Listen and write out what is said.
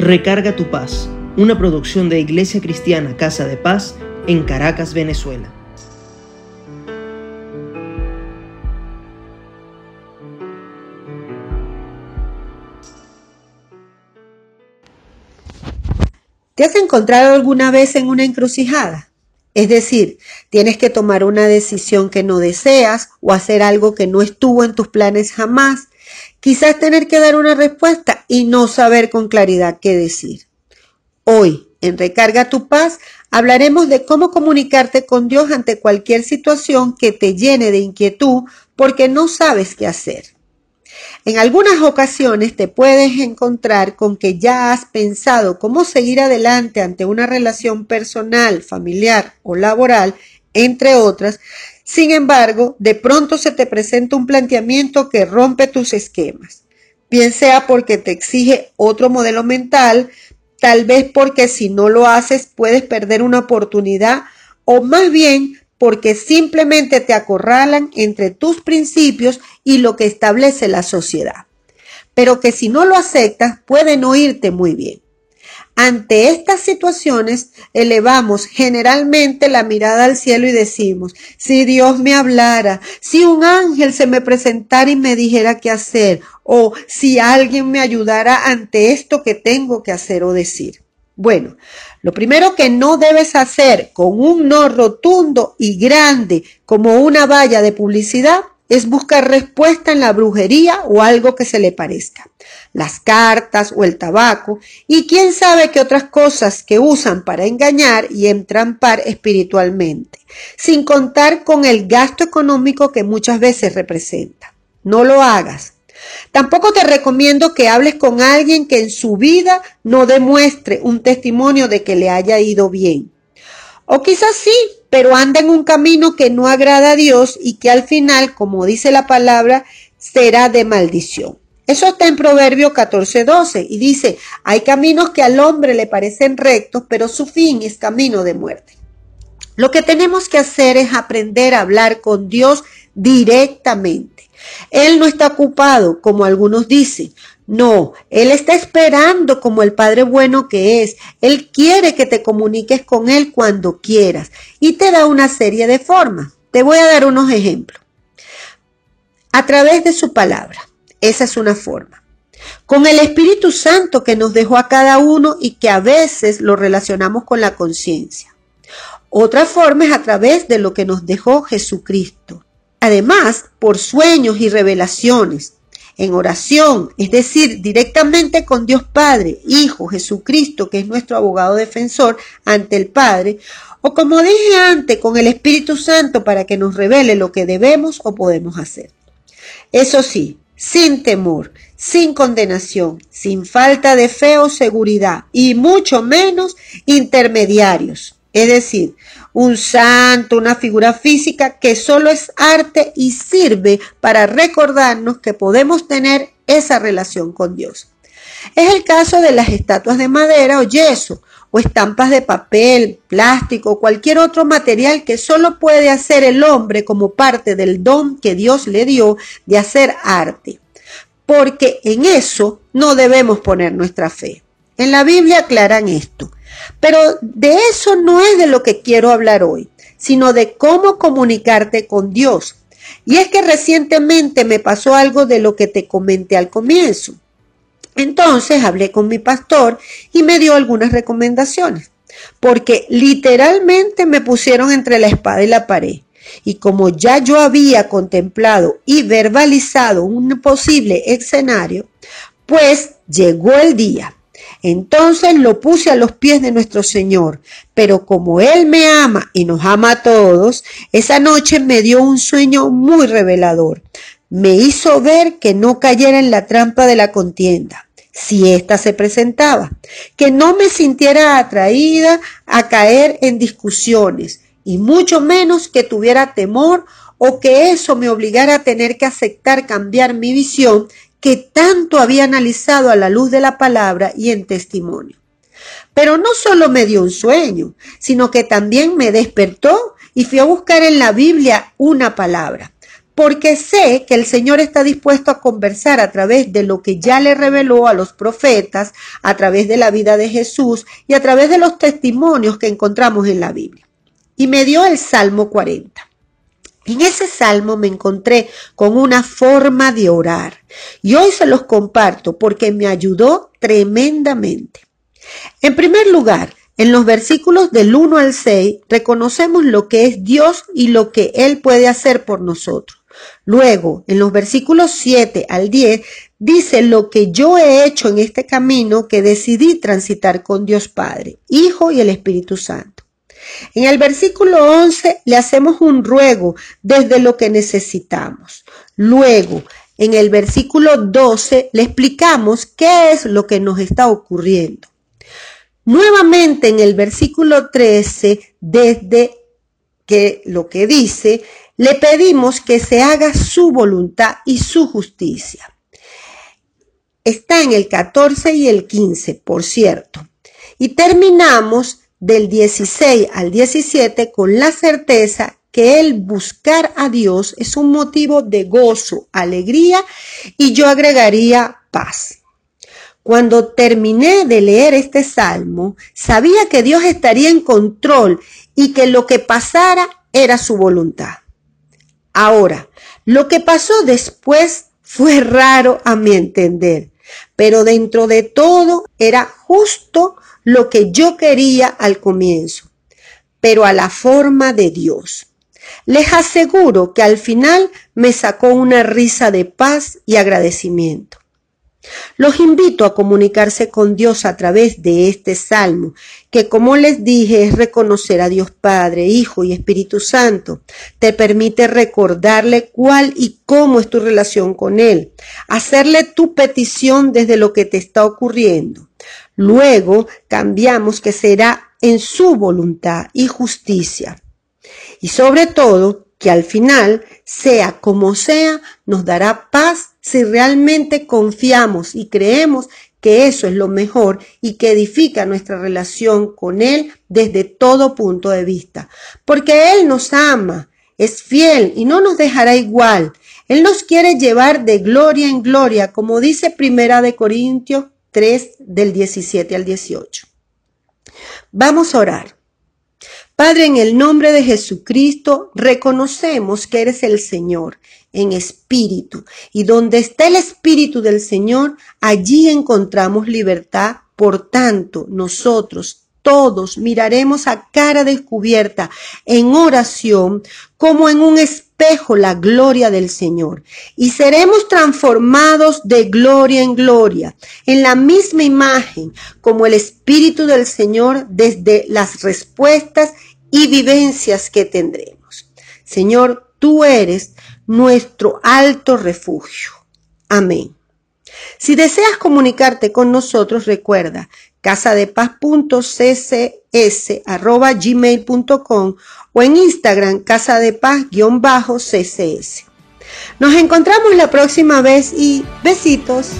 Recarga tu paz, una producción de Iglesia Cristiana Casa de Paz en Caracas, Venezuela. ¿Te has encontrado alguna vez en una encrucijada? Es decir, tienes que tomar una decisión que no deseas o hacer algo que no estuvo en tus planes jamás. Quizás tener que dar una respuesta y no saber con claridad qué decir. Hoy, en Recarga tu paz, hablaremos de cómo comunicarte con Dios ante cualquier situación que te llene de inquietud porque no sabes qué hacer. En algunas ocasiones te puedes encontrar con que ya has pensado cómo seguir adelante ante una relación personal, familiar o laboral, entre otras. Sin embargo, de pronto se te presenta un planteamiento que rompe tus esquemas. Bien sea porque te exige otro modelo mental, tal vez porque si no lo haces puedes perder una oportunidad o más bien porque simplemente te acorralan entre tus principios y lo que establece la sociedad. Pero que si no lo aceptas pueden oírte muy bien. Ante estas situaciones elevamos generalmente la mirada al cielo y decimos, si Dios me hablara, si un ángel se me presentara y me dijera qué hacer, o si alguien me ayudara ante esto que tengo que hacer o decir. Bueno, lo primero que no debes hacer con un no rotundo y grande como una valla de publicidad es buscar respuesta en la brujería o algo que se le parezca, las cartas o el tabaco y quién sabe qué otras cosas que usan para engañar y entrampar espiritualmente, sin contar con el gasto económico que muchas veces representa. No lo hagas. Tampoco te recomiendo que hables con alguien que en su vida no demuestre un testimonio de que le haya ido bien. O quizás sí, pero anda en un camino que no agrada a Dios y que al final, como dice la palabra, será de maldición. Eso está en Proverbio 14:12 y dice, hay caminos que al hombre le parecen rectos, pero su fin es camino de muerte. Lo que tenemos que hacer es aprender a hablar con Dios directamente. Él no está ocupado, como algunos dicen. No, Él está esperando como el Padre bueno que es. Él quiere que te comuniques con Él cuando quieras y te da una serie de formas. Te voy a dar unos ejemplos. A través de su palabra. Esa es una forma. Con el Espíritu Santo que nos dejó a cada uno y que a veces lo relacionamos con la conciencia. Otra forma es a través de lo que nos dejó Jesucristo. Además, por sueños y revelaciones, en oración, es decir, directamente con Dios Padre, Hijo, Jesucristo, que es nuestro abogado defensor ante el Padre, o como dije antes, con el Espíritu Santo para que nos revele lo que debemos o podemos hacer. Eso sí, sin temor, sin condenación, sin falta de fe o seguridad, y mucho menos intermediarios. Es decir, un santo, una figura física que solo es arte y sirve para recordarnos que podemos tener esa relación con Dios. Es el caso de las estatuas de madera o yeso, o estampas de papel, plástico cualquier otro material que solo puede hacer el hombre como parte del don que Dios le dio de hacer arte. Porque en eso no debemos poner nuestra fe. En la Biblia aclaran esto. Pero de eso no es de lo que quiero hablar hoy, sino de cómo comunicarte con Dios. Y es que recientemente me pasó algo de lo que te comenté al comienzo. Entonces hablé con mi pastor y me dio algunas recomendaciones, porque literalmente me pusieron entre la espada y la pared. Y como ya yo había contemplado y verbalizado un posible escenario, pues llegó el día entonces lo puse a los pies de nuestro Señor. Pero como Él me ama y nos ama a todos, esa noche me dio un sueño muy revelador. Me hizo ver que no cayera en la trampa de la contienda si ésta se presentaba, que no me sintiera atraída a caer en discusiones y mucho menos que tuviera temor o que eso me obligara a tener que aceptar cambiar mi visión que tanto había analizado a la luz de la palabra y en testimonio. Pero no solo me dio un sueño, sino que también me despertó y fui a buscar en la Biblia una palabra, porque sé que el Señor está dispuesto a conversar a través de lo que ya le reveló a los profetas, a través de la vida de Jesús y a través de los testimonios que encontramos en la Biblia. Y me dio el Salmo 40. En ese salmo me encontré con una forma de orar y hoy se los comparto porque me ayudó tremendamente. En primer lugar, en los versículos del 1 al 6 reconocemos lo que es Dios y lo que Él puede hacer por nosotros. Luego, en los versículos 7 al 10, dice lo que yo he hecho en este camino que decidí transitar con Dios Padre, Hijo y el Espíritu Santo. En el versículo 11 le hacemos un ruego desde lo que necesitamos. Luego, en el versículo 12 le explicamos qué es lo que nos está ocurriendo. Nuevamente en el versículo 13, desde que lo que dice, le pedimos que se haga su voluntad y su justicia. Está en el 14 y el 15, por cierto. Y terminamos del 16 al 17 con la certeza que el buscar a Dios es un motivo de gozo, alegría y yo agregaría paz. Cuando terminé de leer este salmo, sabía que Dios estaría en control y que lo que pasara era su voluntad. Ahora, lo que pasó después fue raro a mi entender, pero dentro de todo era justo lo que yo quería al comienzo, pero a la forma de Dios. Les aseguro que al final me sacó una risa de paz y agradecimiento. Los invito a comunicarse con Dios a través de este salmo, que como les dije es reconocer a Dios Padre, Hijo y Espíritu Santo. Te permite recordarle cuál y cómo es tu relación con Él, hacerle tu petición desde lo que te está ocurriendo. Luego cambiamos que será en su voluntad y justicia. Y sobre todo, que al final, sea como sea, nos dará paz si realmente confiamos y creemos que eso es lo mejor y que edifica nuestra relación con Él desde todo punto de vista. Porque Él nos ama, es fiel y no nos dejará igual. Él nos quiere llevar de gloria en gloria, como dice Primera de Corintios 3 del 17 al 18. Vamos a orar. Padre, en el nombre de Jesucristo, reconocemos que eres el Señor en espíritu. Y donde está el espíritu del Señor, allí encontramos libertad. Por tanto, nosotros todos miraremos a cara descubierta en oración como en un espejo la gloria del Señor y seremos transformados de gloria en gloria en la misma imagen como el Espíritu del Señor desde las respuestas y vivencias que tendremos. Señor, tú eres nuestro alto refugio. Amén. Si deseas comunicarte con nosotros, recuerda casadepaz.ccs.gmail.com o en Instagram casadepaz-ccs. Nos encontramos la próxima vez y besitos.